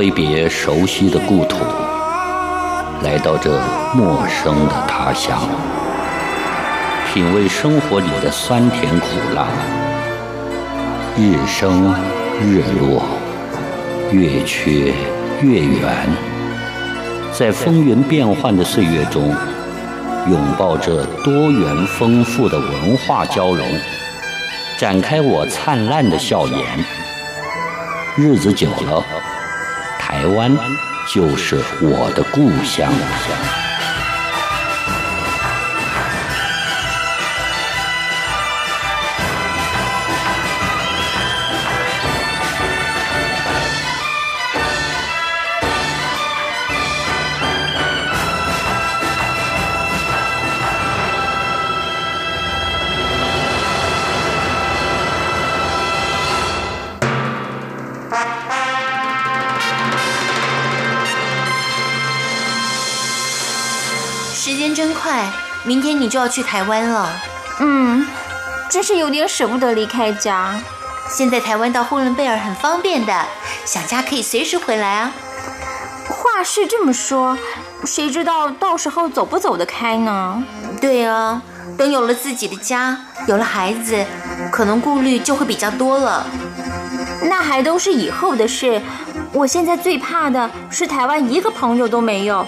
挥别熟悉的故土，来到这陌生的他乡，品味生活里的酸甜苦辣，日升日落，月缺月圆，在风云变幻的岁月中，拥抱着多元丰富的文化交融，展开我灿烂的笑颜。日子久了。台湾就是我的故乡。时间真快，明天你就要去台湾了。嗯，真是有点舍不得离开家。现在台湾到呼伦贝尔很方便的，想家可以随时回来啊。话是这么说，谁知道到时候走不走得开呢？对啊，等有了自己的家，有了孩子，可能顾虑就会比较多了。那还都是以后的事。我现在最怕的是台湾一个朋友都没有。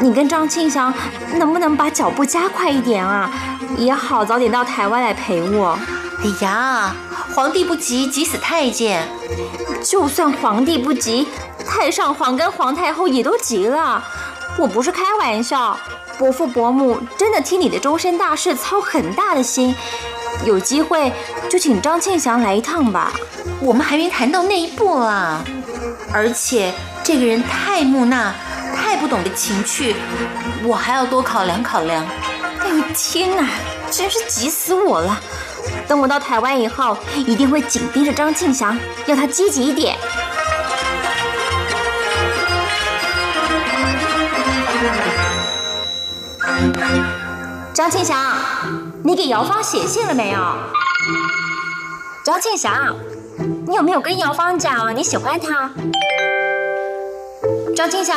你跟张庆祥能不能把脚步加快一点啊？也好早点到台湾来陪我。哎呀，皇帝不急急死太监。就算皇帝不急，太上皇跟皇太后也都急了。我不是开玩笑，伯父伯母真的替你的终身大事操很大的心。有机会就请张庆祥来一趟吧。我们还没谈到那一步啊。而且这个人太木讷，太不懂得情趣，我还要多考量考量。哎呦天哪，真是急死我了！等我到台湾以后，一定会紧盯着张庆祥，要他积极一点。张庆祥，你给姚芳写信了没有？张庆祥。你有没有跟姚芳讲你喜欢他？张庆祥，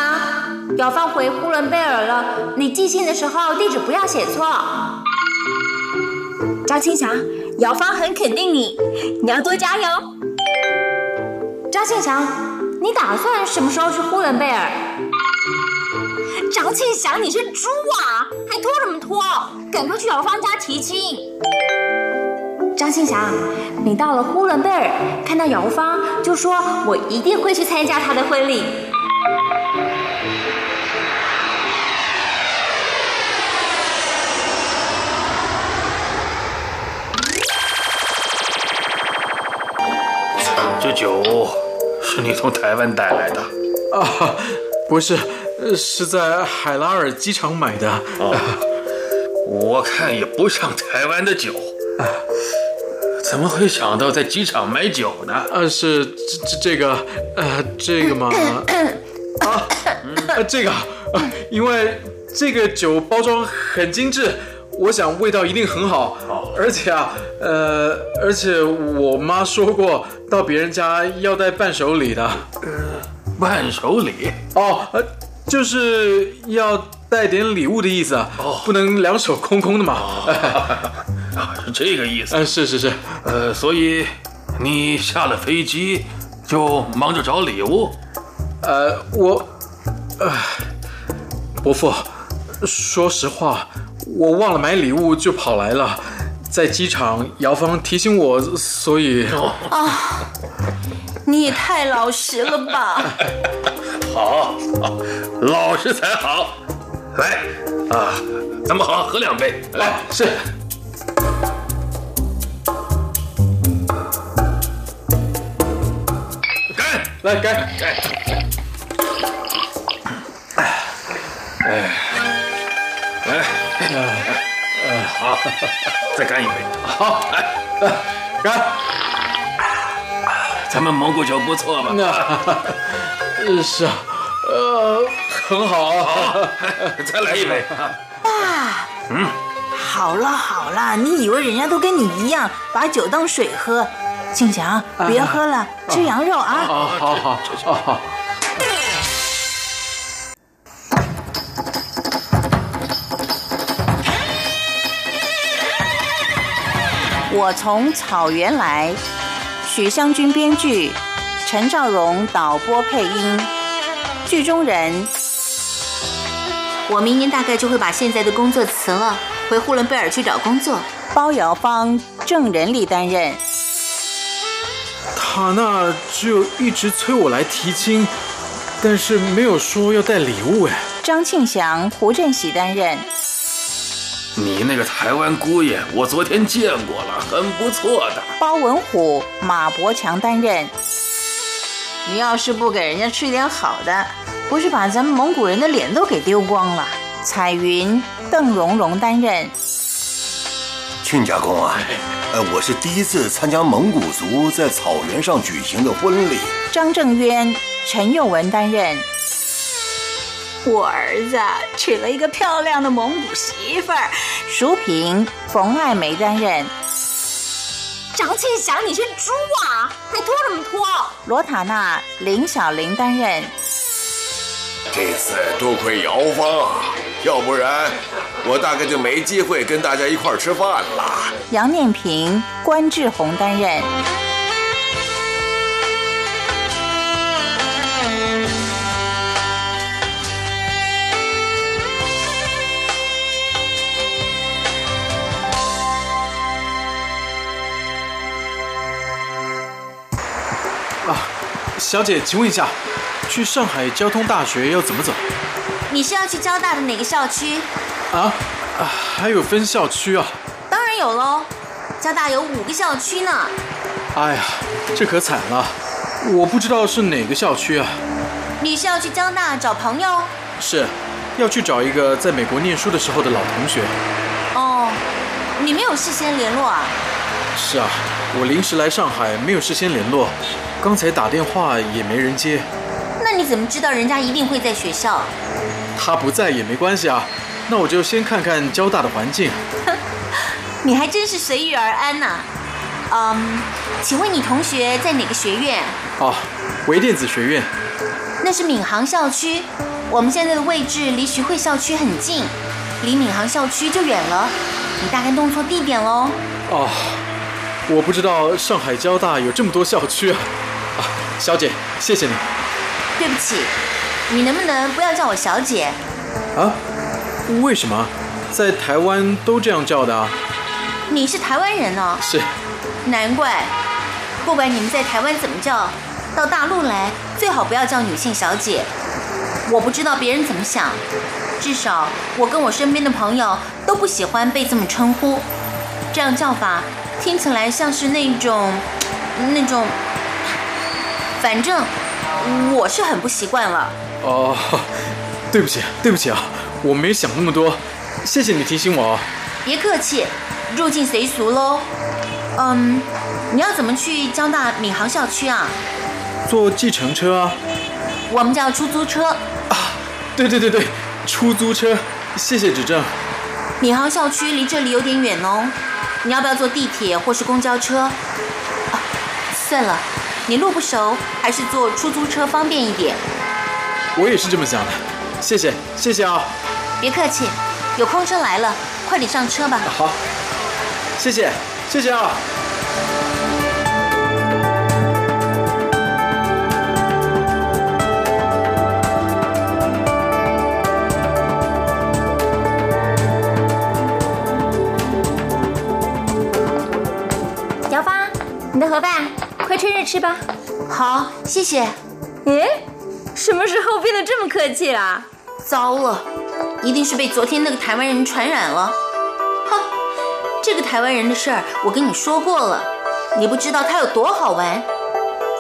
姚芳回呼伦贝尔了，你寄信的时候地址不要写错。张庆祥，姚芳很肯定你，你要多加油。张庆祥，你打算什么时候去呼伦贝尔？张庆祥，你是猪啊，还拖什么拖？赶快去姚芳家提亲。张庆祥，你到了呼伦贝尔，看到姚芳，就说我一定会去参加她的婚礼。这酒是你从台湾带来的？啊，不是，是在海拉尔机场买的。哦，我看也不像台湾的酒。啊怎么会想到在机场买酒呢？呃，是这这这个，呃，这个吗？啊，呃，这个，因为这个酒包装很精致，我想味道一定很好。而且啊，呃，而且我妈说过，到别人家要带伴手礼的。呃，伴手礼？哦，呃，就是要带点礼物的意思啊，不能两手空空的嘛。啊，是这个意思。嗯，是是是。呃，所以你下了飞机就忙着找礼物。呃，我，呃，伯父，说实话，我忘了买礼物就跑来了。在机场姚芳提醒我，所以啊你也太老实了吧！好，好，老实才好。来啊，咱们好好喝两杯。来，是干！来干。干！哎，哎，哎，好，再干一杯。好，来干。咱们蒙古酒不错吧？那是啊，呃，很好。好，再来一杯。爸，嗯，好了好了，你以为人家都跟你一样把酒当水喝？庆祥，别喝了，吃羊肉啊！好好好好好。我从草原来，许湘君编剧，陈兆荣导播配音，剧中人。我明年大概就会把现在的工作辞了，回呼伦贝尔去找工作。包瑶芳、郑仁丽担任。塔娜只有一直催我来提亲，但是没有说要带礼物哎。张庆祥、胡振喜担任。你那个台湾姑爷，我昨天见过了，很不错的。包文虎、马伯强担任。你要是不给人家吃点好的，不是把咱们蒙古人的脸都给丢光了？彩云、邓蓉蓉担任。亲家公啊，呃，我是第一次参加蒙古族在草原上举行的婚礼。张正渊、陈佑文担任。我儿子娶了一个漂亮的蒙古媳妇儿，淑萍、冯爱梅担任。张庆祥，你是猪啊？还拖什么拖？罗塔娜、林小玲担任。这次多亏姚芳啊，要不然我大概就没机会跟大家一块儿吃饭了。杨念平、关志宏担任。啊，小姐，请问一下，去上海交通大学要怎么走？你是要去交大的哪个校区？啊啊，还有分校区啊？当然有喽，交大有五个校区呢。哎呀，这可惨了，我不知道是哪个校区啊。你是要去交大找朋友？是，要去找一个在美国念书的时候的老同学。哦，你没有事先联络啊？是啊，我临时来上海，没有事先联络，刚才打电话也没人接。那你怎么知道人家一定会在学校？他不在也没关系啊，那我就先看看交大的环境。你还真是随遇而安呐、嗯，请问你同学在哪个学院？哦，微电子学院。那是闵行校区，我们现在的位置离徐汇校区很近，离闵行校区就远了。你大概弄错地点喽。哦，我不知道上海交大有这么多校区啊！啊，小姐，谢谢你。对不起，你能不能不要叫我小姐？啊？为什么？在台湾都这样叫的啊？你是台湾人哦。是。难怪，不管你们在台湾怎么叫，到大陆来最好不要叫女性小姐。我不知道别人怎么想，至少我跟我身边的朋友都不喜欢被这么称呼。这样叫法听起来像是那种那种，反正我是很不习惯了。哦，对不起，对不起啊，我没想那么多，谢谢你提醒我啊。别客气，入境随俗喽。嗯，你要怎么去交大闵行校区啊？坐计程车啊。我们叫出租车。啊，对对对对，出租车。谢谢指正。闵行校区离这里有点远哦，你要不要坐地铁或是公交车？啊，算了，你路不熟，还是坐出租车方便一点。我也是这么想的，谢谢，谢谢啊。别客气，有空车来了，快点上车吧。好，谢谢，谢谢啊。快趁热吃吧。好，谢谢。诶，什么时候变得这么客气啦？糟了，一定是被昨天那个台湾人传染了。哼，这个台湾人的事儿我跟你说过了，你不知道他有多好玩。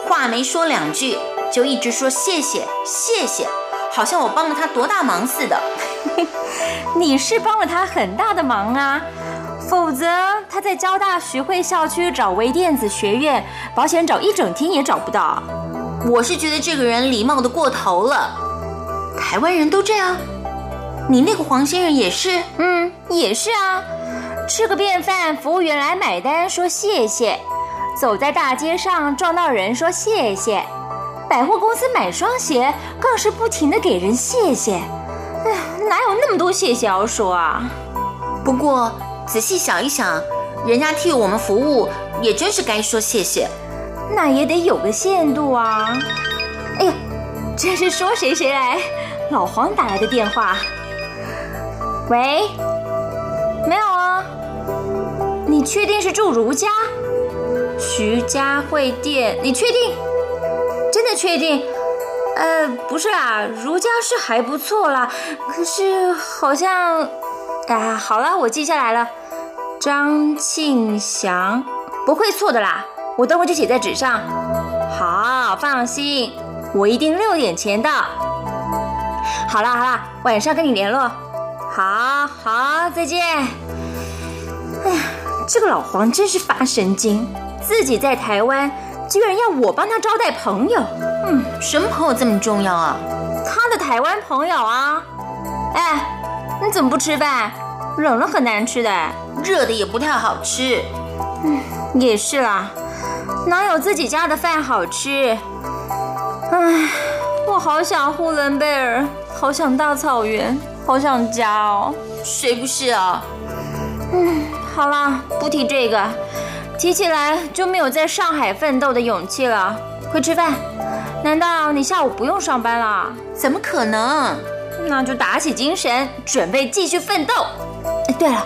话没说两句，就一直说谢谢谢谢，好像我帮了他多大忙似的。你是帮了他很大的忙啊，否则他在交大徐汇校区找微电子学院保险找一整天也找不到。我是觉得这个人礼貌的过头了，台湾人都这样。你那个黄先生也是，嗯，也是啊。吃个便饭，服务员来买单说谢谢；走在大街上撞到人说谢谢；百货公司买双鞋，更是不停的给人谢谢。哎，哪有那么多谢谢要说啊？不过仔细想一想，人家替我们服务，也真是该说谢谢。那也得有个限度啊！哎呀，这是说谁谁来？老黄打来的电话。喂，没有啊？你确定是住如家？徐家汇店？你确定？真的确定？呃，不是啦，如家是还不错啦，可是好像……啊，好了，我记下来了，张庆祥，不会错的啦。我等会就写在纸上。好，放心，我一定六点前到。好啦好啦，晚上跟你联络。好好，再见。哎呀，这个老黄真是发神经，自己在台湾，居然要我帮他招待朋友。嗯，什么朋友这么重要啊？他的台湾朋友啊。哎，你怎么不吃饭？冷了很难吃的，热的也不太好吃。嗯，也是啦。哪有自己家的饭好吃？唉，我好想呼伦贝尔，好想大草原，好想家哦。谁不是啊？嗯，好啦，不提这个，提起来就没有在上海奋斗的勇气了。快吃饭！难道你下午不用上班了？怎么可能？那就打起精神，准备继续奋斗。哎，对了，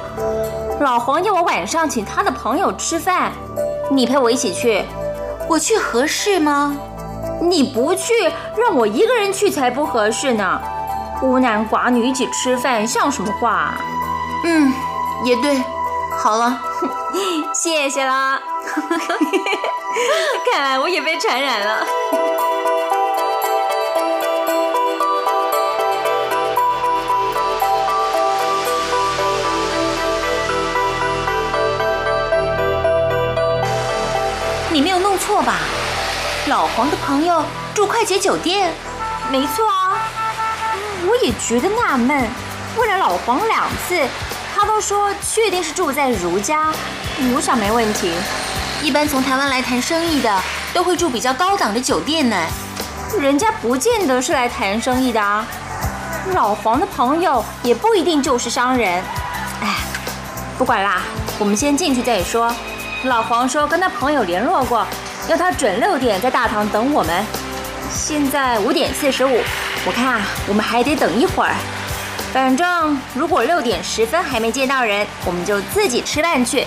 老黄要我晚上请他的朋友吃饭。你陪我一起去，我去合适吗？你不去，让我一个人去才不合适呢。孤男寡女一起吃饭像什么话？嗯，也对。好了，谢谢啦。看来我也被传染了。你没有弄错吧？老黄的朋友住快捷酒店，没错啊。我也觉得纳闷，问了老黄两次，他都说确定是住在如家。我想没问题。一般从台湾来谈生意的，都会住比较高档的酒店呢。人家不见得是来谈生意的啊。老黄的朋友也不一定就是商人。哎，不管啦，我们先进去再说。老黄说跟他朋友联络过，要他准六点在大堂等我们。现在五点四十五，我看啊，我们还得等一会儿。反正如果六点十分还没见到人，我们就自己吃饭去。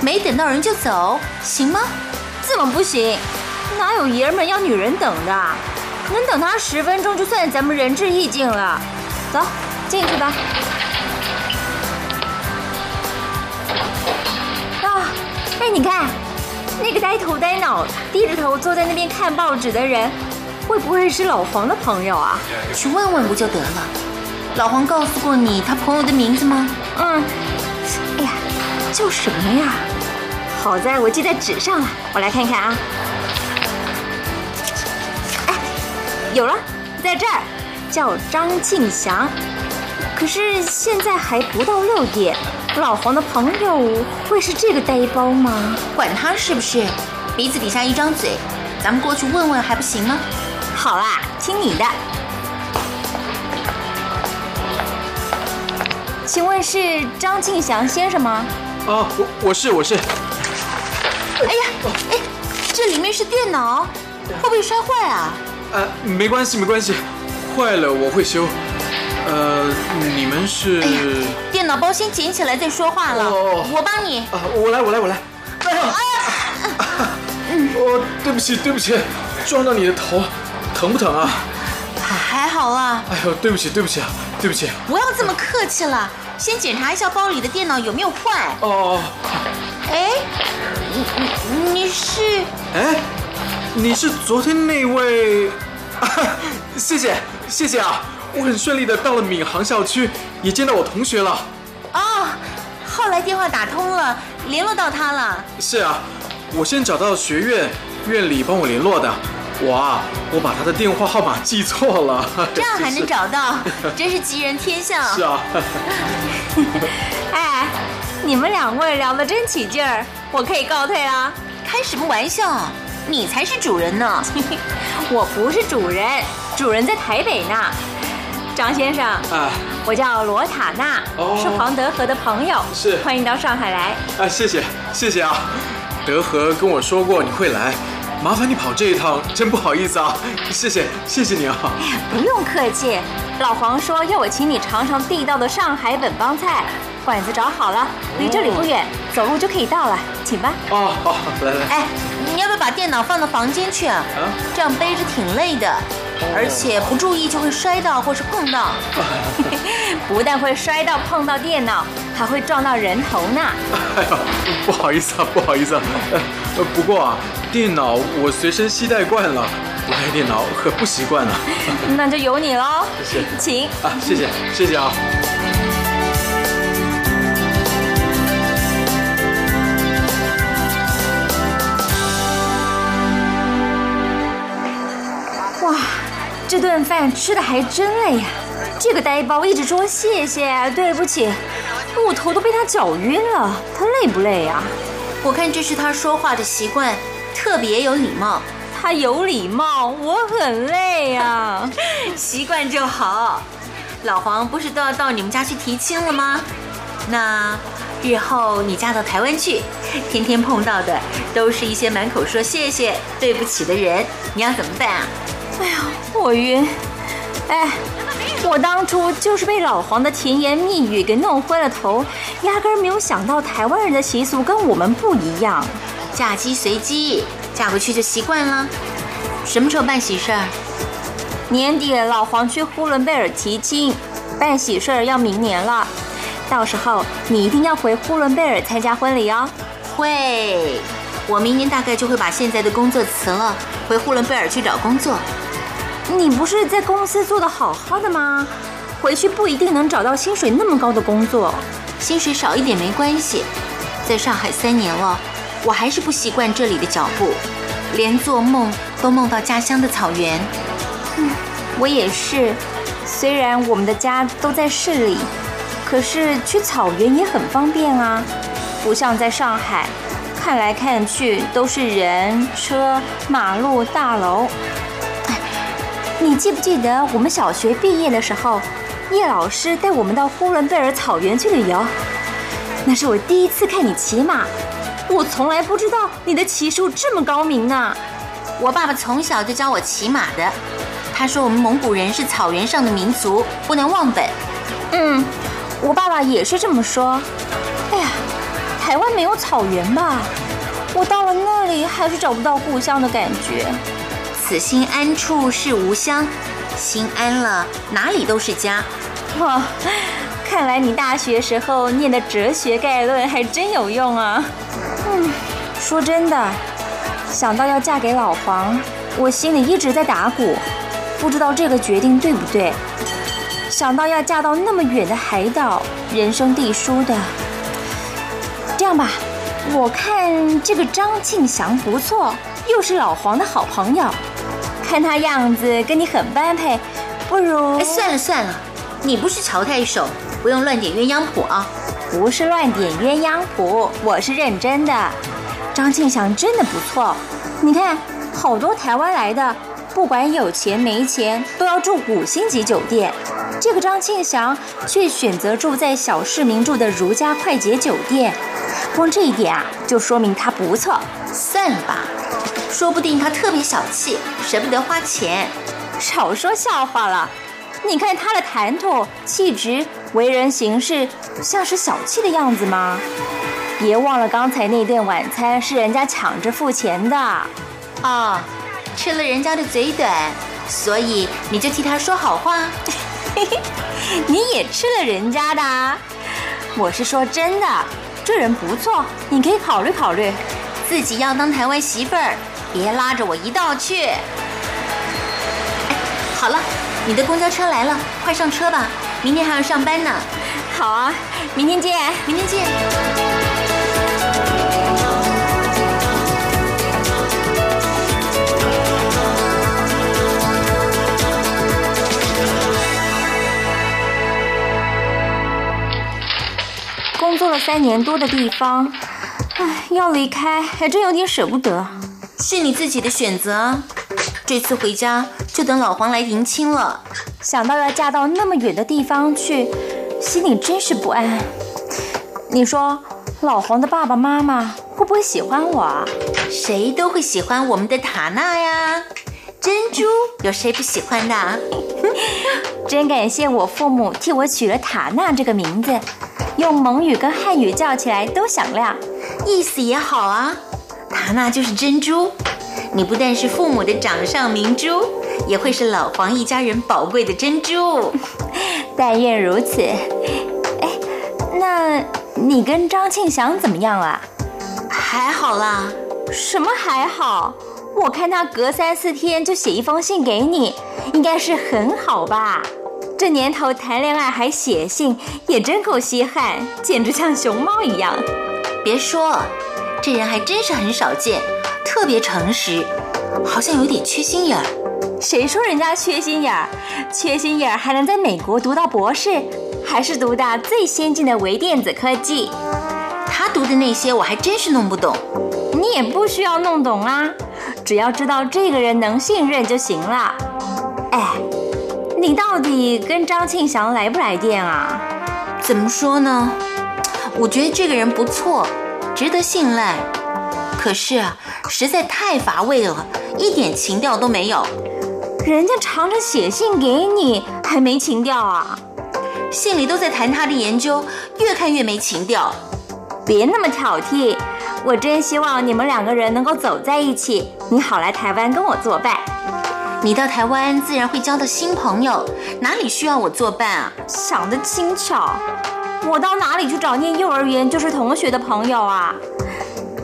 没等到人就走，行吗？怎么不行？哪有爷们要女人等的？能等他十分钟就算咱们仁至义尽了。走，进去吧。哎，你看，那个呆头呆脑、低着头坐在那边看报纸的人，会不会是老黄的朋友啊？去问问不就得了？老黄告诉过你他朋友的名字吗？嗯。哎呀，叫什么呀？好在我记在纸上了，我来看看啊。哎，有了，在这儿，叫张庆祥。可是现在还不到六点。老黄的朋友会是这个呆包吗？管他是不是，鼻子底下一张嘴，咱们过去问问还不行吗？好啦，听你的。请问是张庆祥先生吗？啊，我我是我是。哎呀，哎，这里面是电脑，会不会摔坏啊？呃，没关系没关系，坏了我会修。呃，你们是？电脑包先捡起来再说话了。我帮你。啊，我来，我来，我来。哦，对不起，对不起，撞到你的头，疼不疼啊？还还好啦，哎呦，对不起，对不起啊，对不起。不要这么客气了，先检查一下包里的电脑有没有坏。哦，哎，你你你是？哎，你是昨天那位？谢谢谢谢啊，我很顺利的到了闵行校区，也见到我同学了。哦，后来电话打通了，联络到他了。是啊，我先找到学院院里帮我联络的。我啊，我把他的电话号码记错了。这样还能找到，真是吉人天相。是啊，哎，你们两位聊得真起劲儿，我可以告退啦。开什么玩笑？你才是主人呢！我不是主人，主人在台北呢。张先生，啊。我叫罗塔娜，哦。是黄德和的朋友，是。欢迎到上海来。啊，谢谢谢谢啊，德和跟我说过你会来，麻烦你跑这一趟，真不好意思啊，谢谢谢谢你啊。不用客气，老黄说要我请你尝尝地道的上海本帮菜，馆子找好了，离这里不远，走路就可以到了，请吧。哦好，来来，哎，你要不要把电脑放到房间去啊？啊这样背着挺累的，而且不注意就会摔到或是碰到。不但会摔到碰到电脑，还会撞到人头呢。哎呦，不好意思啊，不好意思啊。呃，不过啊，电脑我随身携带惯了，不带电脑可不习惯啊。那就由你喽，谢谢请。啊，谢谢谢谢啊。这顿饭吃的还真累呀！这个呆包一直说谢谢，对不起，我头都被他搅晕了。他累不累呀？我看这是他说话的习惯，特别有礼貌。他有礼貌，我很累呀。习惯就好。老黄不是都要到你们家去提亲了吗？那日后你嫁到台湾去，天天碰到的都是一些满口说谢谢、对不起的人，你要怎么办啊？哎呀，我晕。哎，我当初就是被老黄的甜言蜜语给弄昏了头，压根儿没有想到台湾人的习俗跟我们不一样。嫁鸡随鸡，嫁回去就习惯了。什么时候办喜事儿？年底老黄去呼伦贝尔提亲，办喜事儿要明年了，到时候你一定要回呼伦贝尔参加婚礼哦。会，我明年大概就会把现在的工作辞了，回呼伦贝尔去找工作。你不是在公司做的好好的吗？回去不一定能找到薪水那么高的工作。薪水少一点没关系，在上海三年了，我还是不习惯这里的脚步，连做梦都梦到家乡的草原。嗯我也是，虽然我们的家都在市里，可是去草原也很方便啊，不像在上海，看来看去都是人、车、马路、大楼。哎你记不记得我们小学毕业的时候，叶老师带我们到呼伦贝尔草原去旅游？那是我第一次看你骑马，我从来不知道你的骑术这么高明呢。我爸爸从小就教我骑马的，他说我们蒙古人是草原上的民族，不能忘本。嗯，我爸爸也是这么说。哎呀，台湾没有草原吧？我到了那里还是找不到故乡的感觉。此心安处是吾乡，心安了哪里都是家。哇，看来你大学时候念的哲学概论还真有用啊。嗯，说真的，想到要嫁给老黄，我心里一直在打鼓，不知道这个决定对不对。想到要嫁到那么远的海岛，人生地疏的。这样吧，我看这个张庆祥不错，又是老黄的好朋友，看他样子跟你很般配，不如……哎，算了算了，你不是乔太守，不用乱点鸳鸯谱啊。不是乱点鸳鸯谱，我是认真的。张庆祥真的不错，你看，好多台湾来的，不管有钱没钱，都要住五星级酒店。这个张庆祥却选择住在小市民住的如家快捷酒店，光这一点啊，就说明他不错。算了吧，说不定他特别小气，舍不得花钱。少说笑话了，你看他的谈吐、气质、为人行事，像是小气的样子吗？别忘了刚才那顿晚餐是人家抢着付钱的。哦，吃了人家的嘴短，所以你就替他说好话。你也吃了人家的啊？我是说真的，这人不错，你可以考虑考虑。自己要当台湾媳妇儿，别拉着我一道去。哎，好了，你的公交车来了，快上车吧，明天还要上班呢。好啊，明天见，明天见。工作了三年多的地方，唉，要离开还真有点舍不得。是你自己的选择，这次回家就等老黄来迎亲了。想到要嫁到那么远的地方去，心里真是不安。你说，老黄的爸爸妈妈会不会喜欢我啊？谁都会喜欢我们的塔娜呀，珍珠有谁不喜欢的？真感谢我父母替我取了塔娜这个名字，用蒙语跟汉语叫起来都响亮，意思也好啊。塔娜就是珍珠，你不但是父母的掌上明珠，也会是老黄一家人宝贵的珍珠。但愿如此。哎，那你跟张庆祥怎么样了？还好啦。什么还好？我看他隔三四天就写一封信给你，应该是很好吧？这年头谈恋爱还写信，也真够稀罕，简直像熊猫一样。别说，这人还真是很少见，特别诚实，好像有点缺心眼儿。谁说人家缺心眼儿？缺心眼儿还能在美国读到博士，还是读到最先进的微电子科技？他读的那些我还真是弄不懂。你也不需要弄懂啊，只要知道这个人能信任就行了。哎，你到底跟张庆祥来不来电啊？怎么说呢？我觉得这个人不错，值得信赖。可是啊，实在太乏味了，一点情调都没有。人家常常写信给你，还没情调啊？信里都在谈他的研究，越看越没情调。别那么挑剔，我真希望你们两个人能够走在一起，你好来台湾跟我作伴。你到台湾自然会交到新朋友，哪里需要我作伴啊？想得轻巧，我到哪里去找念幼儿园就是同学的朋友啊？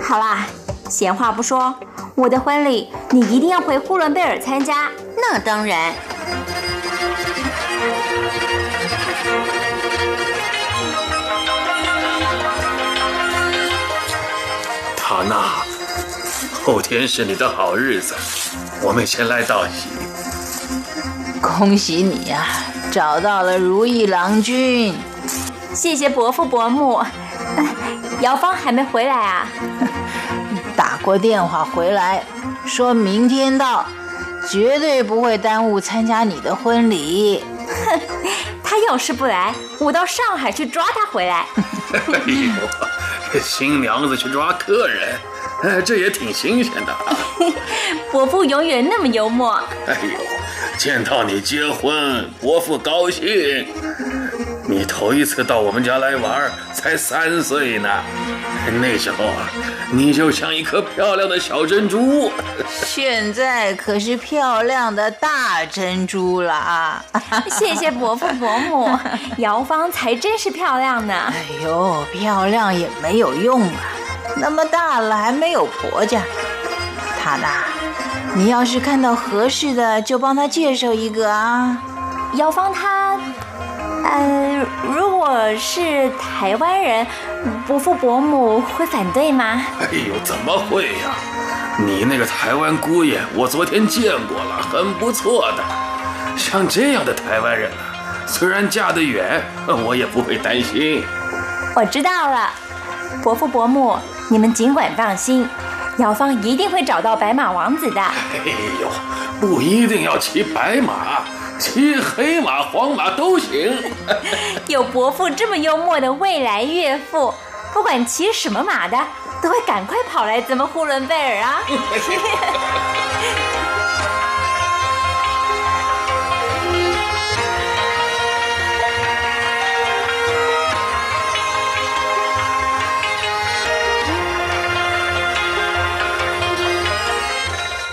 好啦，闲话不说，我的婚礼你一定要回呼伦贝尔参加。那当然。塔娜，后天是你的好日子，我们先来道喜。恭喜你呀、找到了如意郎君。谢谢伯父伯母。呃 姚芳还没回来啊？打过电话回来，说明天到，绝对不会耽误参加你的婚礼。他要是不来，我到上海去抓他回来。哎呦，新娘子去抓客人，哎，这也挺新鲜的啊。伯父永远那么幽默。哎呦，见到你结婚，伯父高兴。你头一次到我们家来玩，才三岁呢，那时候啊，你就像一颗漂亮的小珍珠。现在可是漂亮的大珍珠了啊！谢谢伯父伯母，姚芳才真是漂亮呢。哎呦，漂亮也没有用啊，那么大了还没有婆家。塔娜，你要是看到合适的，就帮他介绍一个啊。姚芳她，呃，如果是台湾人，伯父伯母会反对吗？哎呦，怎么会呀？你那个台湾姑爷，我昨天见过了，很不错的。像这样的台湾人啊，虽然嫁得远，我也不会担心。我知道了，伯父伯母，你们尽管放心，姚芳一定会找到白马王子的。哎呦，不一定要骑白马，骑黑马黄马都行。有伯父这么幽默的未来岳父不管骑什么马的都会赶快跑来咱们呼伦贝尔啊。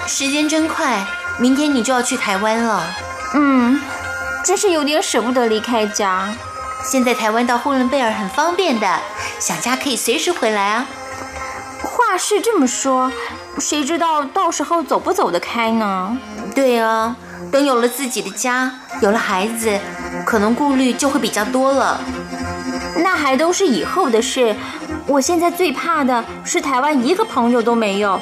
时间真快明天你就要去台湾了。嗯，真是有点舍不得离开家。现在台湾到呼伦贝尔很方便的，想家可以随时回来啊。话是这么说，谁知道到时候走不走得开呢？对啊，等有了自己的家，有了孩子，可能顾虑就会比较多了。那还都是以后的事。我现在最怕的是台湾一个朋友都没有。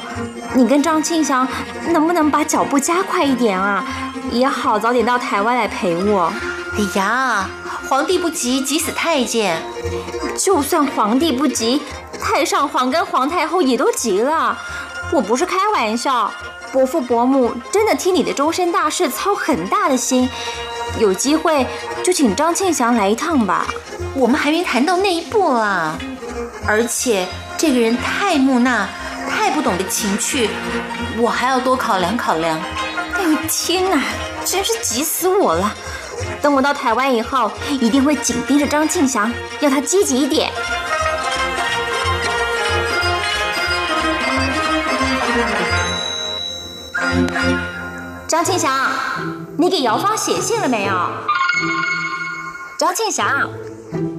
你跟张庆祥能不能把脚步加快一点啊？也好早点到台湾来陪我。哎呀，皇帝不急急死太监。就算皇帝不急，太上皇跟皇太后也都急了。我不是开玩笑，伯父伯母真的替你的终身大事操很大的心。有机会就请张庆祥来一趟吧。我们还没谈到那一步啊。而且这个人太木讷，太不懂得情趣，我还要多考量考量。哎呦天哪，真是急死我了！等我到台湾以后，一定会紧盯着张庆祥，要他积极一点。张庆祥，你给姚芳写信了没有？张庆祥。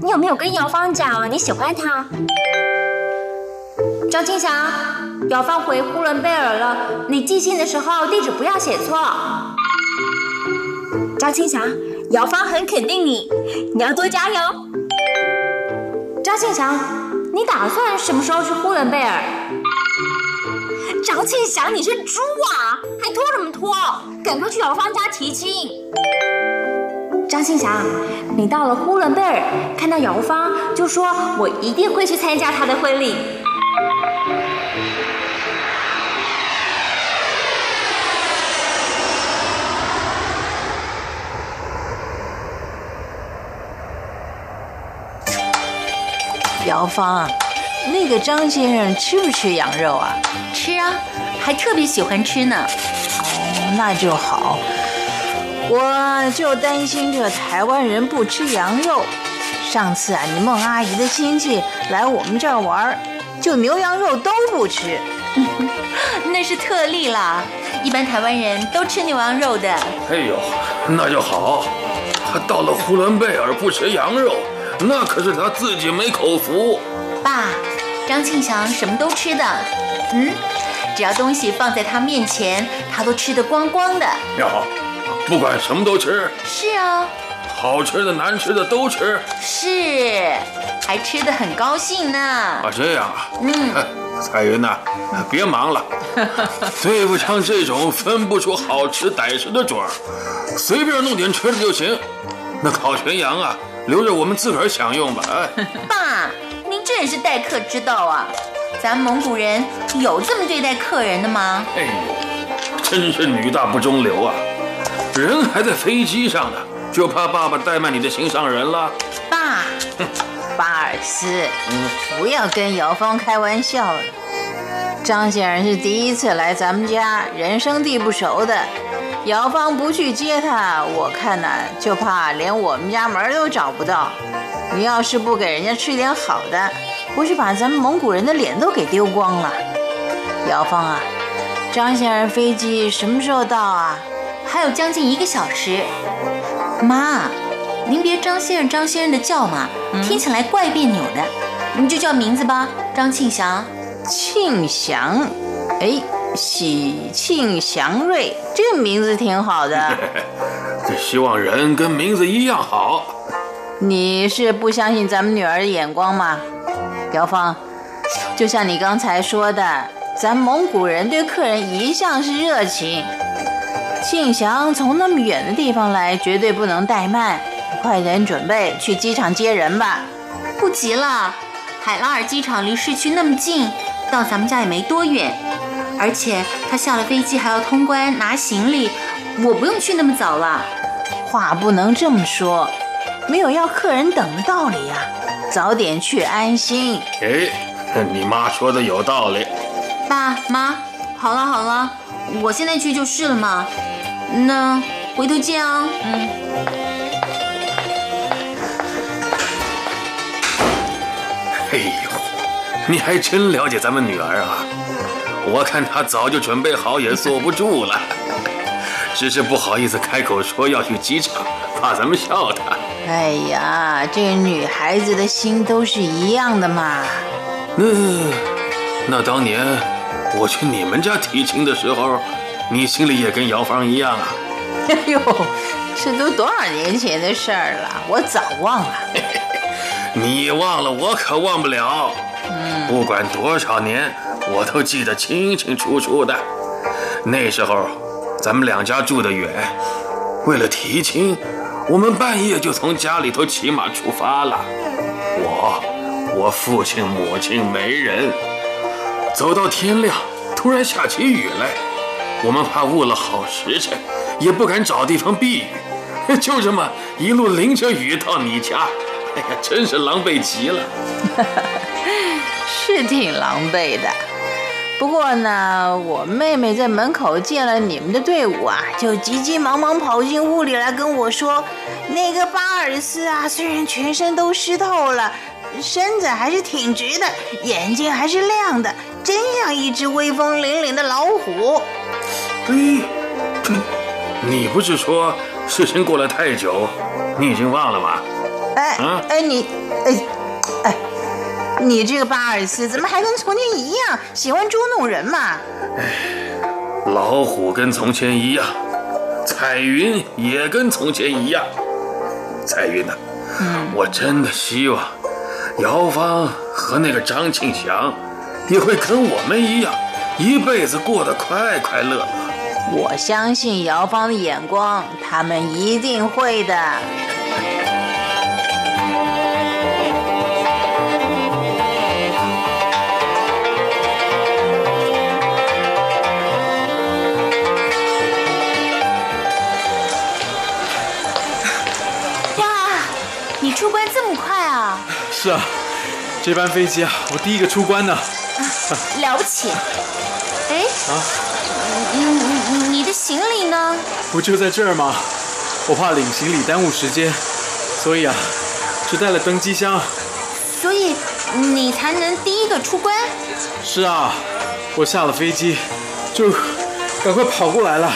你有没有跟姚芳讲你喜欢他？张庆祥，姚芳回呼伦贝尔了，你寄信的时候地址不要写错。张庆祥，姚芳很肯定你，你要多加油。张庆祥，你打算什么时候去呼伦贝尔？张庆祥，你是猪啊，还拖什么拖？赶快去姚芳家提亲。张庆祥，你到了呼伦贝尔，看到姚芳，就说我一定会去参加她的婚礼。姚芳，那个张先生吃不吃羊肉啊？吃啊，还特别喜欢吃呢。哦，那就好。我就担心这台湾人不吃羊肉。上次啊，你孟阿姨的亲戚来我们这儿玩，就牛羊肉都不吃。那是特例啦，一般台湾人都吃牛羊肉的。哎呦，那就好。他到了呼伦贝尔不吃羊肉，那可是他自己没口福。爸，张庆祥什么都吃的。嗯，只要东西放在他面前，他都吃得光光的。好。不管什么都吃，是啊，好吃的难吃的都吃，是，还吃的很高兴呢。啊，这样啊，嗯，彩云呐，别忙了，对付上这种分不出好吃歹吃的主儿，随便弄点吃的就行。那烤全羊啊，留着我们自个儿享用吧。哎，爸，您这也是待客之道啊，咱蒙古人有这么对待客人的吗？哎，真是女大不中留啊。人还在飞机上呢，就怕爸爸怠慢你的心上人了。爸，巴尔斯，嗯不要跟姚芳开玩笑了。张先生是第一次来咱们家，人生地不熟的。姚芳不去接他，我看呢，就怕连我们家门都找不到。你要是不给人家吃点好的，不是把咱们蒙古人的脸都给丢光了？姚芳啊，张先生飞机什么时候到啊？还有将近一个小时，妈，您别张先生张先生的叫嘛，听起来怪别扭的，你就叫名字吧，张庆祥。庆祥，哎，喜庆祥瑞，这名字挺好的。这希望人跟名字一样好。你是不相信咱们女儿的眼光吗？姚芳，就像你刚才说的，咱蒙古人对客人一向是热情。庆祥从那么远的地方来，绝对不能怠慢，快点准备去机场接人吧。不急了，海拉尔机场离市区那么近，到咱们家也没多远。而且他下了飞机还要通关拿行李，我不用去那么早了。话不能这么说，没有要客人等的道理呀。早点去安心。哎，你妈说的有道理。爸妈，好了好了，我现在去就是了嘛。那回头见啊！嗯。哎呦，你还真了解咱们女儿啊！我看他早就准备好，也坐不住了，只是不好意思开口说要去机场，怕咱们笑他。哎呀，这女孩子的心都是一样的嘛。那那当年我去你们家提亲的时候，你心里也跟姚芳一样啊？哎呦，这都多少年前的事儿了，我早忘了。你忘了，我可忘不了。嗯，不管多少年，我都记得清清楚楚的。那时候，咱们两家住得远，为了提亲，我们半夜就从家里头骑马出发了。我、我父亲、母亲没人，走到天亮，突然下起雨来，我们怕误了好时辰，也不敢找地方避雨，就这么一路淋着雨到你家。哎呀，真是狼狈极了，是挺狼狈的。不过呢，我妹妹在门口见了你们的队伍啊，就急急忙忙跑进屋里来跟我说，那个巴尔斯啊，虽然全身都湿透了，身子还是挺直的，眼睛还是亮的，真像一只威风凛凛的老虎。对，你不是说事情过了太久，你已经忘了吗？哎，哎你，哎，哎，你这个巴尔斯怎么还跟从前一样喜欢捉弄人嘛？哎，老虎跟从前一样，彩云也跟从前一样。彩云呐，嗯，我真的希望姚芳和那个张庆祥也会跟我们一样，一辈子过得快快乐乐。我相信姚芳的眼光，他们一定会的。是啊，这班飞机啊，我第一个出关呢。了不起！哎，啊，你你你的行李呢？不就在这儿吗？我怕领行李耽误时间，所以啊，只带了登机箱。所以你才能第一个出关？是啊，我下了飞机就赶快跑过来了。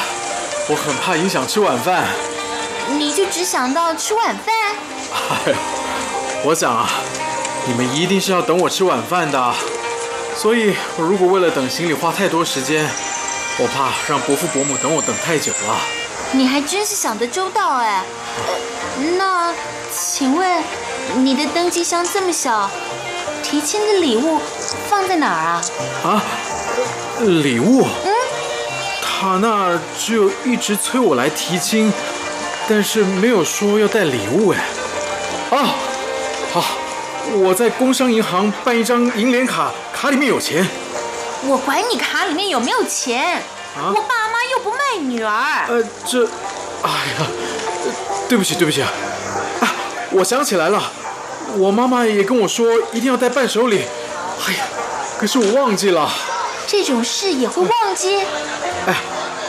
我很怕影响吃晚饭。你就只想到吃晚饭？哎呀，我想啊。你们一定是要等我吃晚饭的，所以我如果为了等行李花太多时间，我怕让伯父伯母等我等太久了。你还真是想得周到哎。那，请问你的登机箱这么小，提亲的礼物放在哪儿啊？啊，礼物？嗯，他那只有一直催我来提亲，但是没有说要带礼物哎。啊，好。我在工商银行办一张银联卡，卡里面有钱。我管你卡里面有没有钱，啊、我爸妈又不卖女儿。呃，这，哎呀，对不起对不起啊！啊，我想起来了，我妈妈也跟我说一定要带伴手礼。哎呀，可是我忘记了。这种事也会忘记？哎，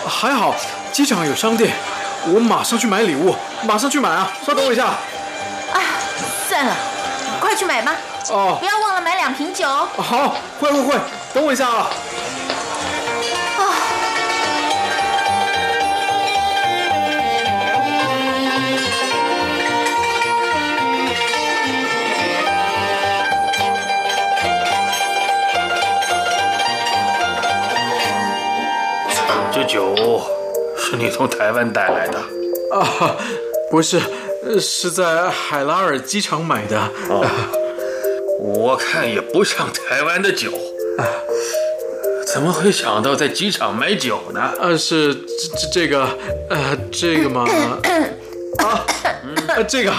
还好机场有商店，我马上去买礼物，马上去买啊！稍等我一下。啊，算了。快去买吧！哦，不要忘了买两瓶酒。好，会会会，等我一下啊。啊！这酒是你从台湾带来的？啊，不是。是在海拉尔机场买的。哦，我看也不像台湾的酒。怎么会想到在机场买酒呢？呃，是这这个，呃，这个吗？啊，呃，这个，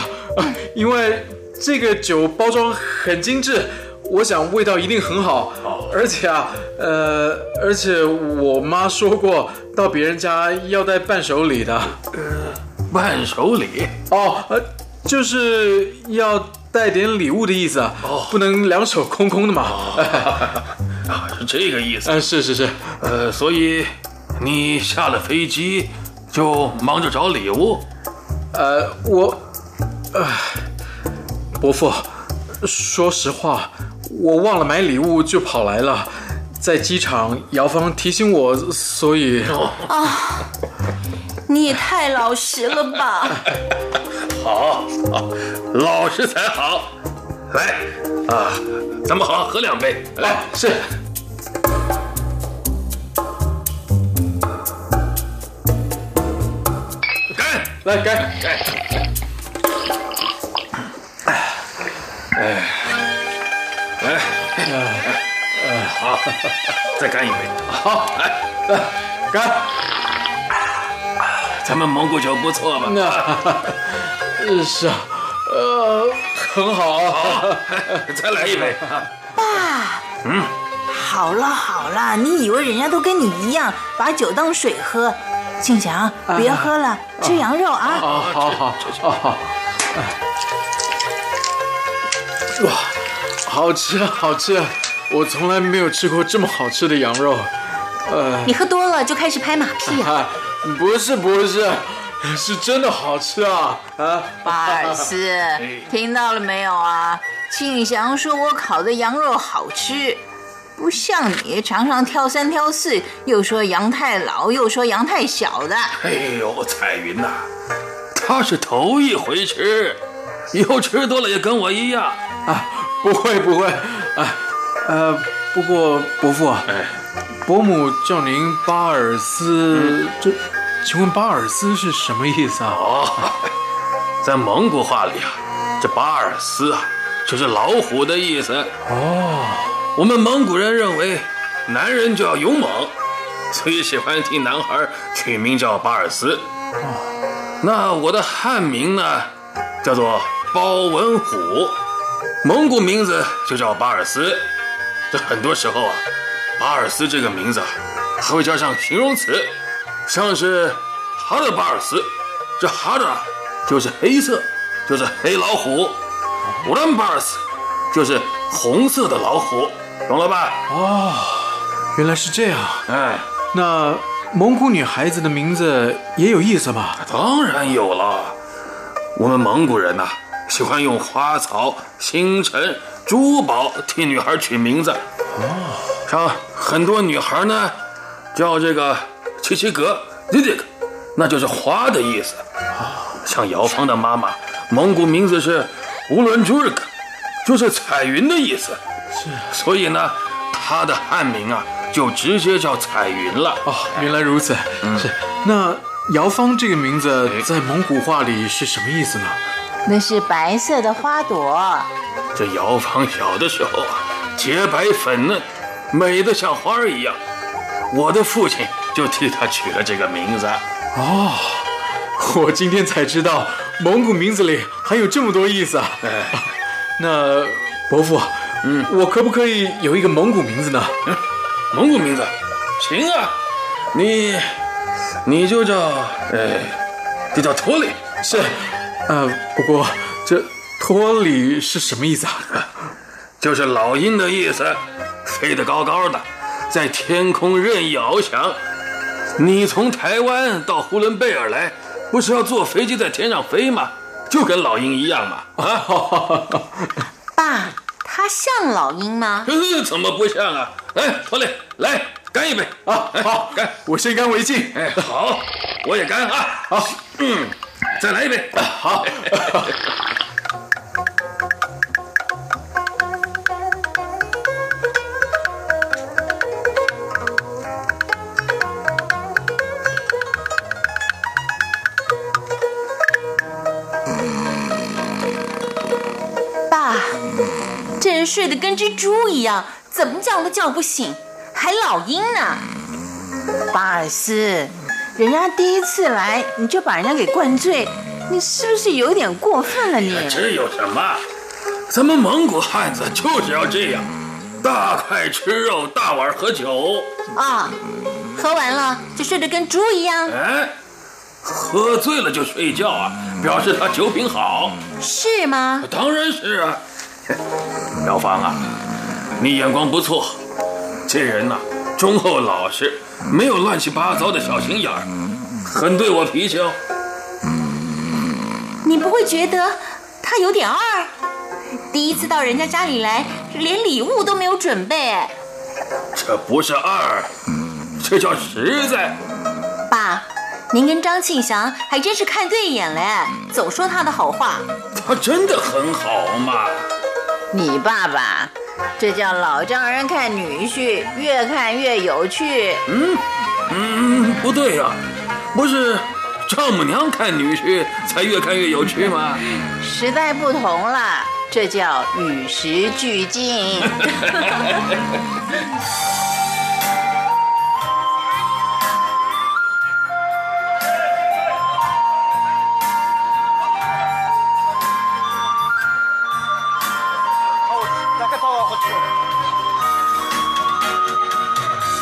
因为这个酒包装很精致，我想味道一定很好。哦，而且啊，呃，而且我妈说过，到别人家要带伴手礼的。伴手礼哦，呃，就是要带点礼物的意思啊，哦，不能两手空空的嘛。啊，是这个意思。嗯，是是是，呃，所以你下了飞机就忙着找礼物。呃，我，呃，伯父，说实话，我忘了买礼物就跑来了。在机场姚芳提醒我，所以啊，你也太老实了吧！好，好，老实才好。来啊，咱们好好喝两杯。来，是。干！来干！干！哎，哎，来，哎，好，再干一杯。好，来，来，干！咱们蒙古酒不错吧？那，是啊，呃，很好。好，再来一杯。爸，嗯，好了好了，你以为人家都跟你一样把酒当水喝？庆祥，别喝了，吃羊肉啊！好好好，好好。哇，好吃好吃！我从来没有吃过这么好吃的羊肉。呃，你喝多了就开始拍马屁啊？不是不是，是真的好吃啊！啊，巴尔斯，听到了没有啊？庆祥说我烤的羊肉好吃。不像你常常挑三挑四，又说羊太老，又说羊太小的。哎呦，彩云呐，他是头一回吃，以后吃多了也跟我一样啊！不会不会，啊呃，不过伯父，哎，伯母叫您巴尔斯，这，请问巴尔斯是什么意思啊？哦，在蒙古话里啊，这巴尔斯啊，就是老虎的意思。哦。我们蒙古人认为，男人就要勇猛，所以喜欢替男孩取名叫巴尔斯。哦那我的汉名呢，叫做包文虎，蒙古名字就叫巴尔斯。这很多时候啊，巴尔斯这个名字还会加上形容词，像是哈德巴尔斯，这哈德就是黑色，就是黑老虎；乌兰巴尔斯就是红色的老虎。懂了吧？哦，原来是这样。哎，那蒙古女孩子的名字也有意思吧？当然有了。我们蒙古人呐，喜欢用花草、星辰、珠宝替女孩取名字。哦，像很多女孩呢，叫这个七七格 d i d i k 那就是花的意思。像姚芳的妈妈，蒙古名字是乌伦朱尔克，就是彩云的意思。是，所以呢，她的汉名啊，就直接叫彩云了。哦，原来如此。嗯，是。那姚芳这个名字在蒙古话里是什么意思呢？那是白色的花朵。这姚芳小的时候啊，洁白粉嫩，美得像花儿一样。我的父亲就替他取了这个名字。哦，我今天才知道蒙古名字里还有这么多意思啊。哎，那伯父。嗯，我可不可以有一个蒙古名字呢？蒙古名字，行啊，你，你就叫，哎，就叫托里。是，呃，不过这托里是什么意思啊？就是老鹰的意思，飞得高高的，在天空任意翱翔。你从台湾到呼伦贝尔来，不是要坐飞机在天上飞吗？就跟老鹰一样嘛。啊，爸。他像老鹰吗？怎么不像啊？哎，托雷，来干一杯啊！好，干，我先干为敬。哎，好，我也干啊！好，嗯，再来一杯。好。睡得跟只猪一样，怎么叫都叫不醒，还老鹰呢？巴尔斯，人家第一次来你就把人家给灌醉，你是不是有点过分了？你这有什么？咱们蒙古汉子就是要这样，大块吃肉，大碗喝酒。啊，喝完了就睡得跟猪一样？哎，喝醉了就睡觉啊，表示他酒品好。是吗？当然是啊。苗芳啊，你眼光不错，这人呐忠厚老实，没有乱七八糟的小心眼儿，很对我脾气哦。你不会觉得他有点二？第一次到人家家里来，连礼物都没有准备。这不是二，这叫实在。爸，您跟张庆祥还真是看对眼了，总说他的好话。他真的很好嘛。你爸爸，这叫老丈人看女婿，越看越有趣。嗯嗯，不对呀、不是丈母娘看女婿才越看越有趣吗？时代不同了，这叫与时俱进。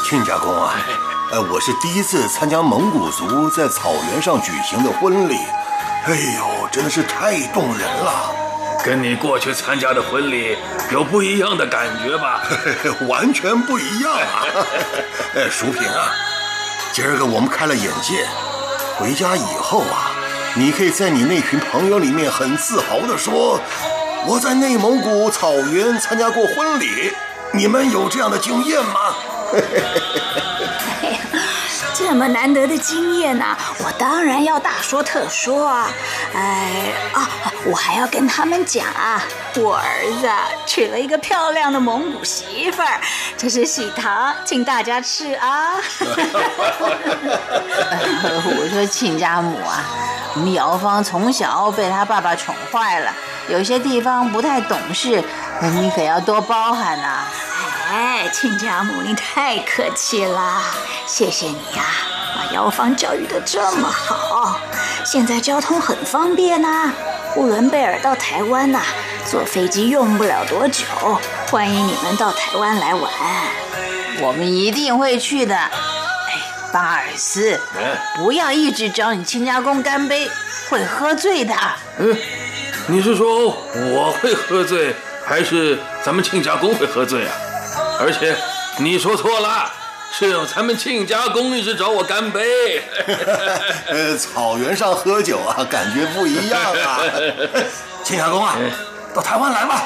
亲家公啊，呃，我是第一次参加蒙古族在草原上举行的婚礼，哎呦，真的是太动人了，跟你过去参加的婚礼有不一样的感觉吧？完全不一样啊！哎，淑萍啊，今儿个我们开了眼界，回家以后啊，你可以在你那群朋友里面很自豪地说，我在内蒙古草原参加过婚礼，你们有这样的经验吗？这么难得的经验呐、我当然要大说特说啊！哎啊，我还要跟他们讲啊，我儿子娶了一个漂亮的蒙古媳妇儿，这是喜糖，请大家吃啊！我说亲家母啊，我们姚芳从小被他爸爸宠坏了，有些地方不太懂事，你可要多包涵呐、哎，亲家母，你太客气了，谢谢你呀、把姚芳教育的这么好。现在交通很方便呐、呼伦贝尔到台湾呐、坐飞机用不了多久。欢迎你们到台湾来玩。我们一定会去的。哎，巴尔斯，不要一直找你亲家公干杯，会喝醉的。嗯，你是说我会喝醉，还是咱们亲家公会喝醉啊？而且你说错了，是咱们亲家公一直找我干杯。呃，草原上喝酒啊，感觉不一样啊。亲家公啊，到台湾来吧，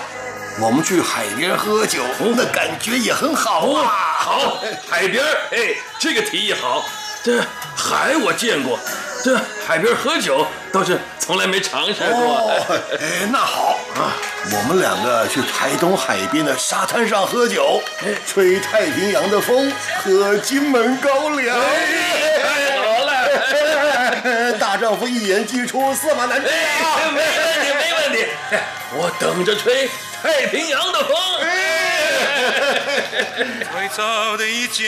我们去海边喝酒，那感觉也很好哦，啊。好，海边儿，哎，这个提议好。这海我见过，这海边喝酒倒是从来没尝试过。哦，哎，那好啊，我们两个去台东海边的沙滩上喝酒，吹太平洋的风，喝金门高粱。太好了！大丈夫一言既出，驷马难追哎，啊！没问题，没问题。哎我等着吹太平洋的风。最早的一件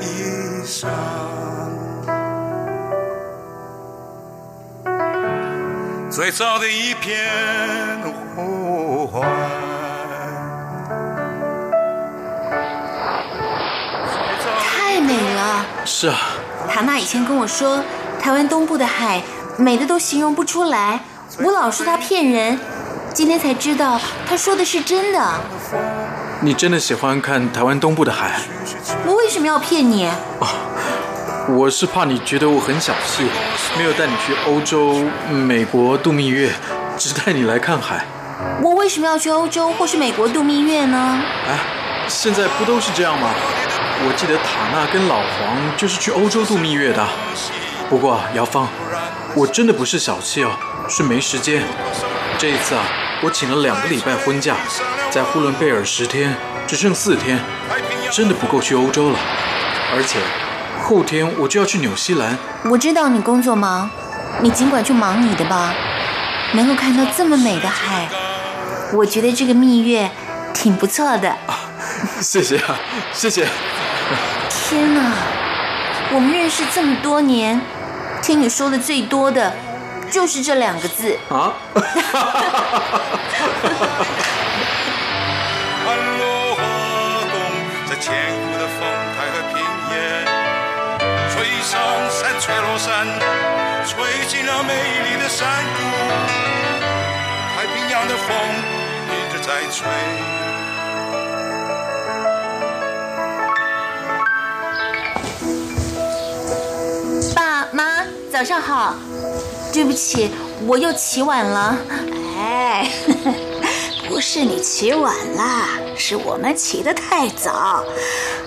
衣裳，最早的一片呼唤，太美了。是啊，塔娜以前跟我说，台湾东部的海美的都形容不出来。我老说他骗人，今天才知道他说的是真的。你真的喜欢看台湾东部的海？我为什么要骗你？我是怕你觉得我很小气，没有带你去欧洲、美国度蜜月，只带你来看海。我为什么要去欧洲或是美国度蜜月呢？哎，现在不都是这样吗？我记得塔娜跟老黄就是去欧洲度蜜月的。不过啊姚芳，我真的不是小气哦，是没时间。这一次啊，我请了两个礼拜婚假，在呼伦贝尔十天，只剩四天，真的不够去欧洲了。而且后天我就要去纽西兰。我知道你工作忙，你尽管去忙你的吧。能够看到这么美的海，我觉得这个蜜月挺不错的。谢谢啊，谢谢。天哪，我们认识这么多年，听你说的最多的就是这两个字。啊？在千古的风台和平原，上山，吹落山，吹进了美丽的山谷。太平洋的风一直在吹。爸妈，早上好。对不起，我又起晚了。哎，不是你起晚了，是我们起得太早。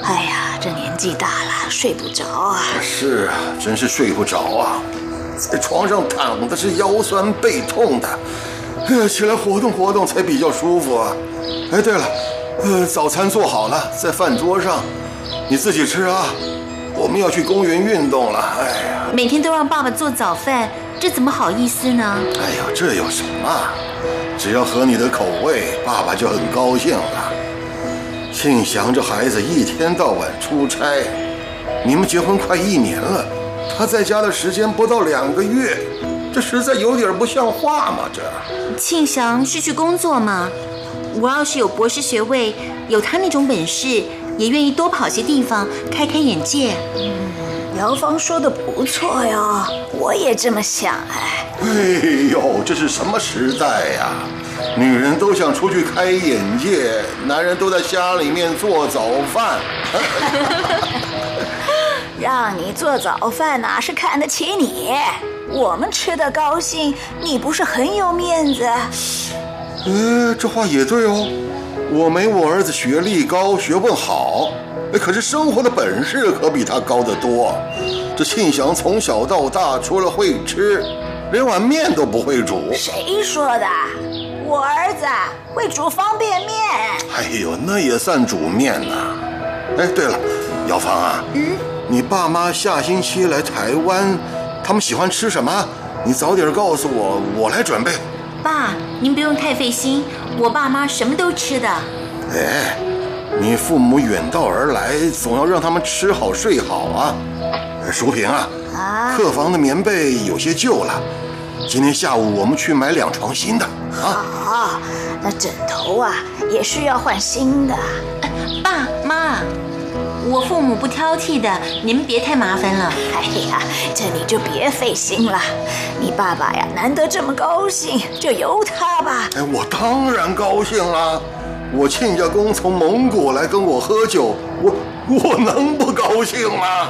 哎呀，年纪大了，睡不着啊。是啊，真是睡不着啊，在床上躺的是腰酸背痛的，呃，起来活动活动才比较舒服啊。哎，对了，呃，早餐做好了，在饭桌上，你自己吃啊。我们要去公园运动了。哎呀，每天都让爸爸做早饭，这怎么好意思呢？哎呀，这有什么？只要合你的口味，爸爸就很高兴了。庆祥这孩子一天到晚出差，你们结婚快一年了，他在家的时间不到两个月，这实在有点不像话嘛！这庆祥是去工作吗？我要是有博士学位，有他那种本事。也愿意多跑些地方，开开眼界。嗯，姚芳说的不错哟，我也这么想哎。哎呦，这是什么时代呀？女人都想出去开眼界，男人都在家里面做早饭。让你做早饭哪是看得起你？我们吃的高兴，你不是很有面子？呃，这话也对哦。我没我儿子学历高、学问好，可是生活的本事可比他高得多。这庆祥从小到大，除了会吃，连碗面都不会煮。谁说的？我儿子会煮方便面。哎呦，那也算煮面呐。哎，对了，姚芳啊，嗯，你爸妈下星期来台湾，他们喜欢吃什么？你早点告诉我，我来准备。爸，您不用太费心，我爸妈什么都吃的。哎，你父母远道而来，总要让他们吃好睡好啊。淑萍啊，啊，客房的棉被有些旧了，今天下午我们去买两床新的。好，那枕头啊也需要换新的。爸妈。我父母不挑剔的，你们别太麻烦了。哎呀，这你就别费心了。你爸爸呀，难得这么高兴，就由他吧。哎，我当然高兴了。我亲家公从蒙古来跟我喝酒，我我能不高兴吗？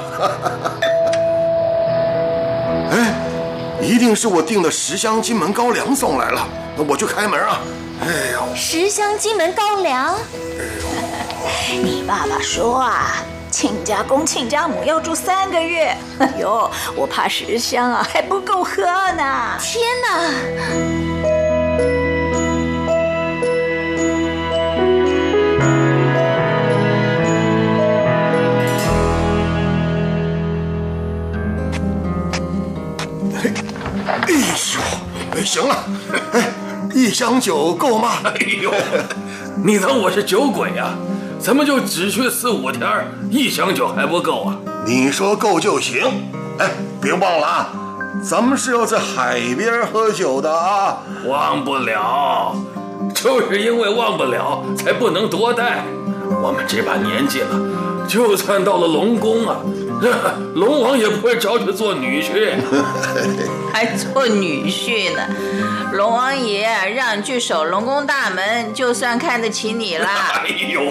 哎，一定是我订的十箱金门高粱送来了，那我去开门啊。哎呦，十箱金门高粱。哎呦你爸爸说啊，亲家公、亲家母要住三个月。哎呦，我怕十箱啊还不够喝呢。天哪！行了，哎，一箱酒够吗？哎呦，你当我是酒鬼啊？咱们就只去四五天，一箱酒还不够啊？你说够就行。哎，别忘了啊，咱们是要在海边喝酒的啊。忘不了，就是因为忘不了，才不能多待。我们这把年纪了，就算到了龙宫啊，龙王也不会找你做女婿，还做女婿呢。龙王爷让你去守龙宫大门，就算看得起你了。哎呦，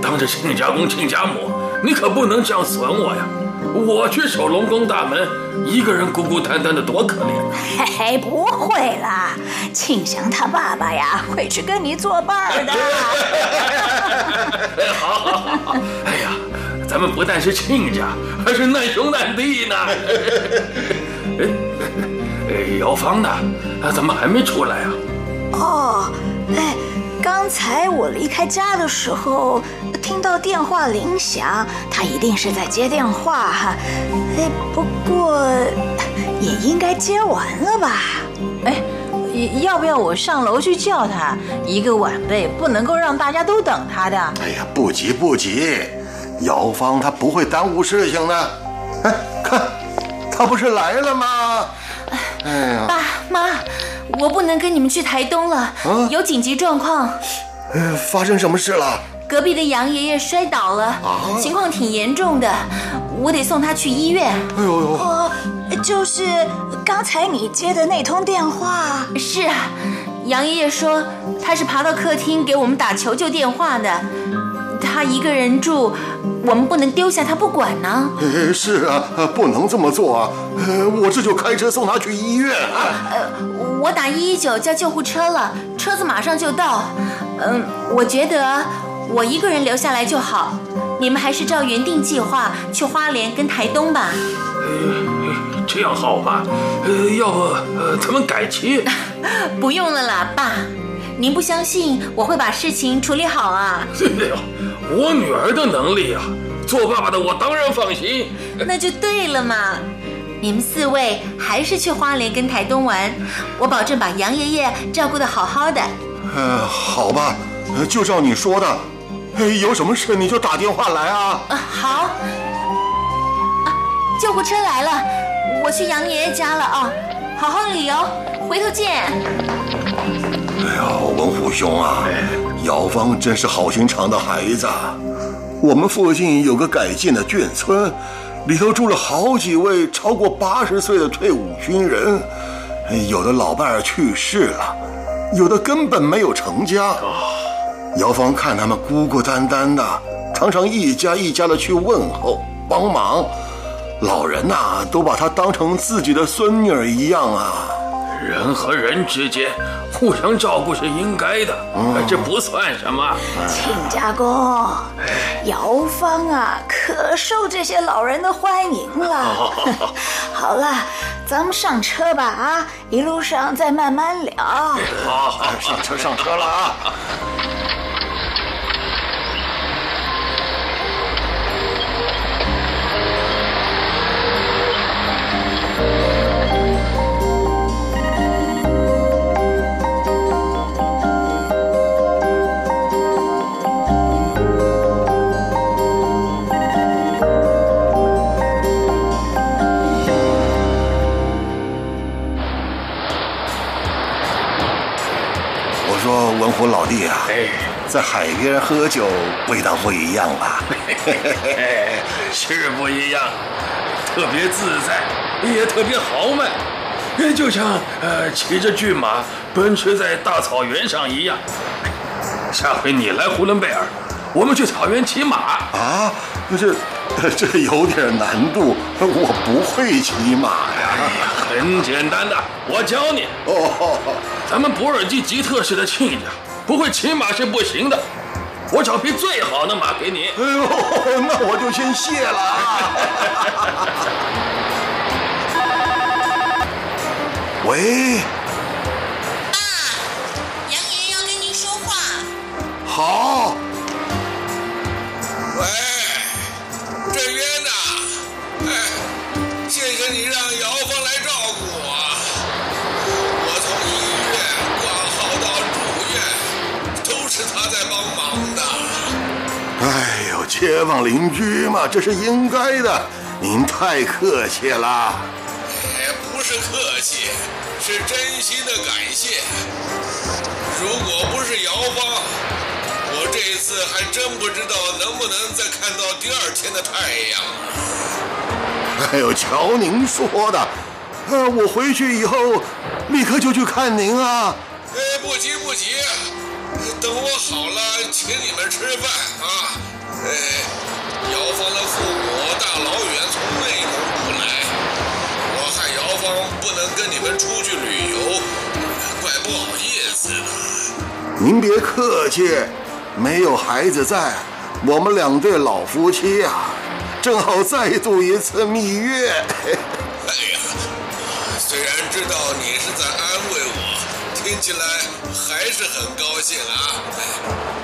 当着亲家公、亲家母，你可不能这样损我呀！我去守龙宫大门，一个人孤孤单单的，多可怜嘿嘿，不会啦，庆祥他爸爸呀，会去跟你作伴的。好好好，哎呀，咱们不但是亲家，还是难兄难弟呢。哎，姚芳呢？他怎么还没出来啊？哦，哎，刚才我离开家的时候听到电话铃响，他一定是在接电话哈。哎，不过也应该接完了吧？哎，要不要我上楼去叫他？一个晚辈不能够让大家都等他的。哎呀，不急不急，姚芳她不会耽误事情的。哎，看，她不是来了吗？哎呀，爸妈，我不能跟你们去台东了，有紧急状况。呃，发生什么事了？隔壁的杨爷爷摔倒了，情况挺严重的，我得送他去医院。哎呦呦！哦，就是刚才你接的那通电话。是啊，杨爷爷说他是爬到客厅给我们打求救电话的，他一个人住。我们不能丢下他不管呢。是啊，不能这么做啊！我这就开车送他去医院。呃，我打一一九叫救护车了，车车子马上就到。嗯，我觉得我一个人留下来就好。你们还是照原定计划去花莲跟台东吧。这样好吗？呃，要不呃，咱们改期？不用了啦，爸。您不相信我会把事情处理好啊？哎呦，我女儿的能力啊，做爸爸的我当然放心。那就对了嘛。你们四位还是去花莲跟台东玩，我保证把杨爷爷照顾得好好的。呃，好吧，就照你说的。有什么事你就打电话来啊。啊，好。啊，救护车来了，我去杨爷爷家了啊。好好旅游，回头见。哎呀，文虎兄啊，姚芳真是好心肠的孩子。我们附近有个改建的眷村。里头住了好几位超过八十岁的退伍军人，有的老伴儿去世了，有的根本没有成家。姚芳看他们孤孤单单的，常常一家一家的去问候帮忙，老人呐都把他当成自己的孙女儿一样啊。人和人之间互相照顾是应该的，这不算什么。亲家公，姚芳啊，可受这些老人的欢迎了。好了，咱们上车吧啊，一路上再慢慢聊。好，好，上车上车了啊。老弟啊，在海边喝酒味道不一样吧？是不一样，特别自在，也特别豪迈，就像呃骑着骏马奔驰在大草原上一样。下回你来呼伦贝尔，我们去草原骑马啊？不是，这有点难度，我不会骑马呀。很简单的，我教你。哦，咱们博尔济吉特市的亲家。不会骑马是不行的，我找匹最好的马给你。哎呦，那我就先谢了。喂，爸，杨爷要跟您说话。好。街坊邻居嘛，这是应该的。您太客气了。哎，不是客气，是真心的感谢。如果不是姚芳，我这次还真不知道能不能再看到第二天的太阳。哎呦，瞧您说的，呃，我回去以后立刻就去看您啊。哎，不急不急。等我好了，请你们吃饭啊！哎，姚芳的父母大老远从内蒙古来，我害姚芳不能跟你们出去旅游，怪不好意思的。您别客气，没有孩子在，我们两对老夫妻啊，正好再度一次蜜月。哎呀，虽然知道你是在安慰我，听起来。还是很高兴啊！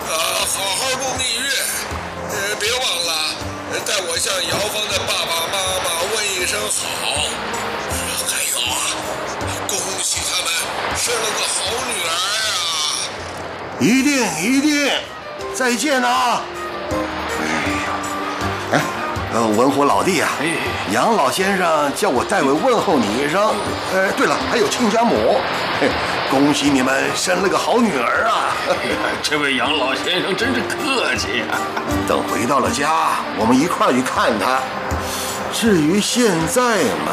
啊，好好度蜜月，呃，别忘了代我向姚芳的爸爸妈妈问一声好。还有啊，恭喜他们生了个好女儿啊！一定一定，再见啊！哎，呃，文虎老弟啊，杨老先生叫我代为问候你一声。呃，对了，还有亲家母。恭喜你们生了个好女儿啊！这位杨老先生真是客气啊！等回到了家，我们一块儿去看他。至于现在嘛，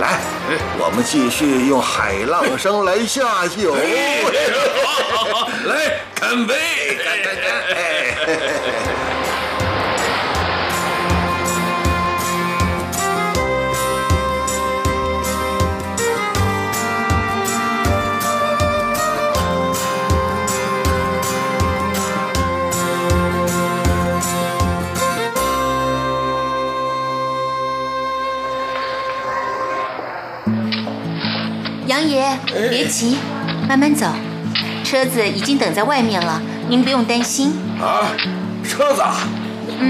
来，我们继续用海浪声来下酒。好好好，来，干杯！干干干！杨爷，别急，慢慢走，车子已经等在外面了，您不用担心。啊，车子，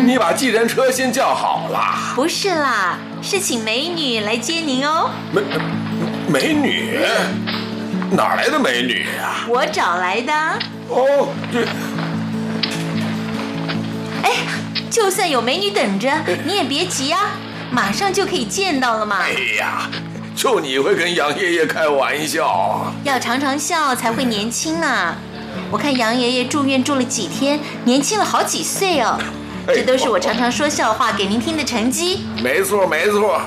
你把计程车先叫好了。不是啦，是请美女来接您哦。美美女，哪来的美女呀、我找来的。哦，这哎，就算有美女等着，你也别急啊，马上就可以见到了嘛。哎呀，就你会跟杨爷爷开玩笑。要常常笑才会年轻啊。我看杨爷爷住院住了几天，年轻了好几岁哦。这都是我常常说笑话给您听的成绩。没错没错，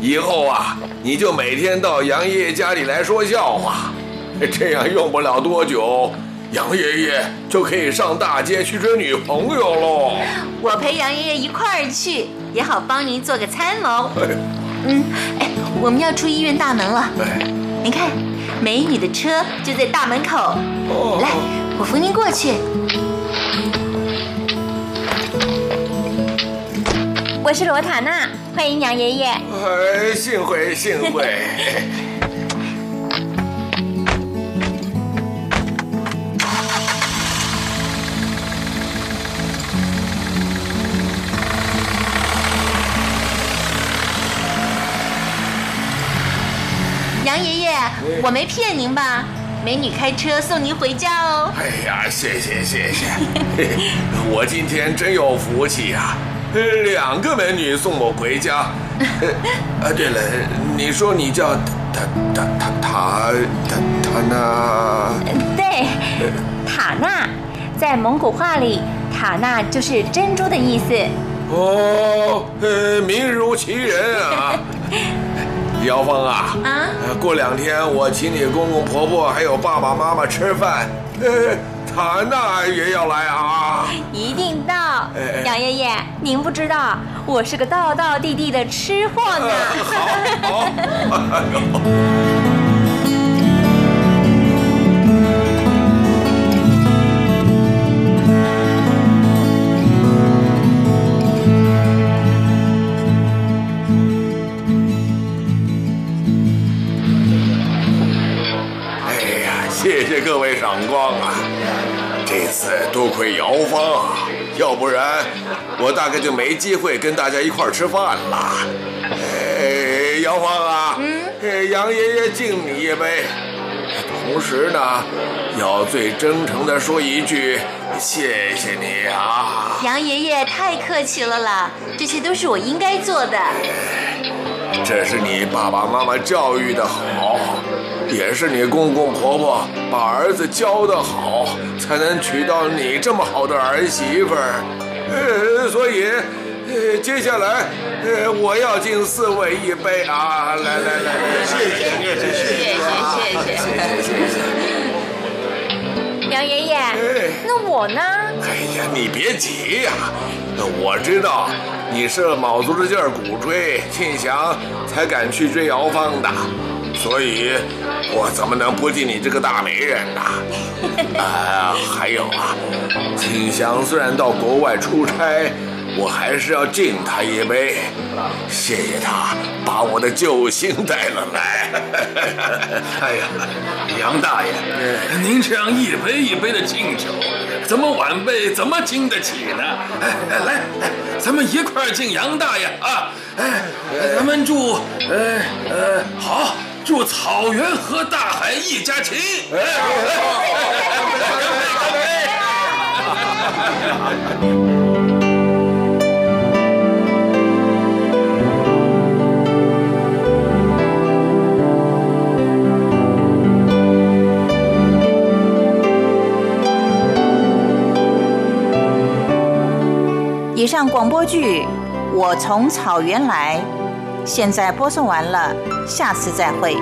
以后啊，你就每天到杨爷爷家里来说笑话，这样用不了多久，杨爷爷就可以上大街去追女朋友喽。我陪杨爷爷一块儿去，也好帮您做个参谋。嗯，哎，我们要出医院大门了。哎，您看，美女的车就在大门口。哦来，我扶您过去。我是罗塔娜，欢迎杨爷爷。哎，幸会幸会。我没骗您吧？美女开车送您回家哦。哎呀，谢谢谢谢，我今天真有福气呀、呃两个美女送我回家。呃 啊，对了，你说你叫塔塔塔塔塔塔娜？对，塔纳，在蒙古话里，塔纳就是珍珠的意思。哦，呃，名如其人啊。姚芳啊，啊呃过两天我请你公公婆婆还有爸爸妈妈吃饭，呃，塔娜也要来啊。一定到杨爷爷，您不知道，我是个道道地地的吃货呢。好，哎 各位赏光啊！这次多亏姚芳啊，要不然我大概就没机会跟大家一块儿吃饭了。哎，姚芳啊，嗯，杨爷爷敬你一杯，同时呢，要最真诚的说一句谢谢你啊！杨爷爷太客气了啦，这些都是我应该做的。这是你爸爸妈妈教育的好，也是你公公婆婆把儿子教的好，才能娶到你这么好的儿媳妇儿。呃，所以，呃，接下来，呃，我要敬四位一杯啊！来来来来，谢谢谢谢谢谢谢谢谢谢。杨爷爷哎，那我呢？哎呀，你别急呀、我知道你是卯足了劲儿鼓吹庆祥，才敢去追姚芳的，所以我怎么能不敬你这个大媒人呢？啊，还有啊，庆祥虽然到国外出差，我还是要敬他一杯，谢谢他把我的救星带了来。哎呀，杨大爷，您这样一杯一杯的敬酒，咱们晚辈怎么经得起呢？哎哎，来，哎咱们一块儿敬杨大爷啊！哎，咱们祝，呃呃，好，祝草原和大海一家亲。哎，干杯！以上广播剧《我从草原来》，现在播送完了，下次再会。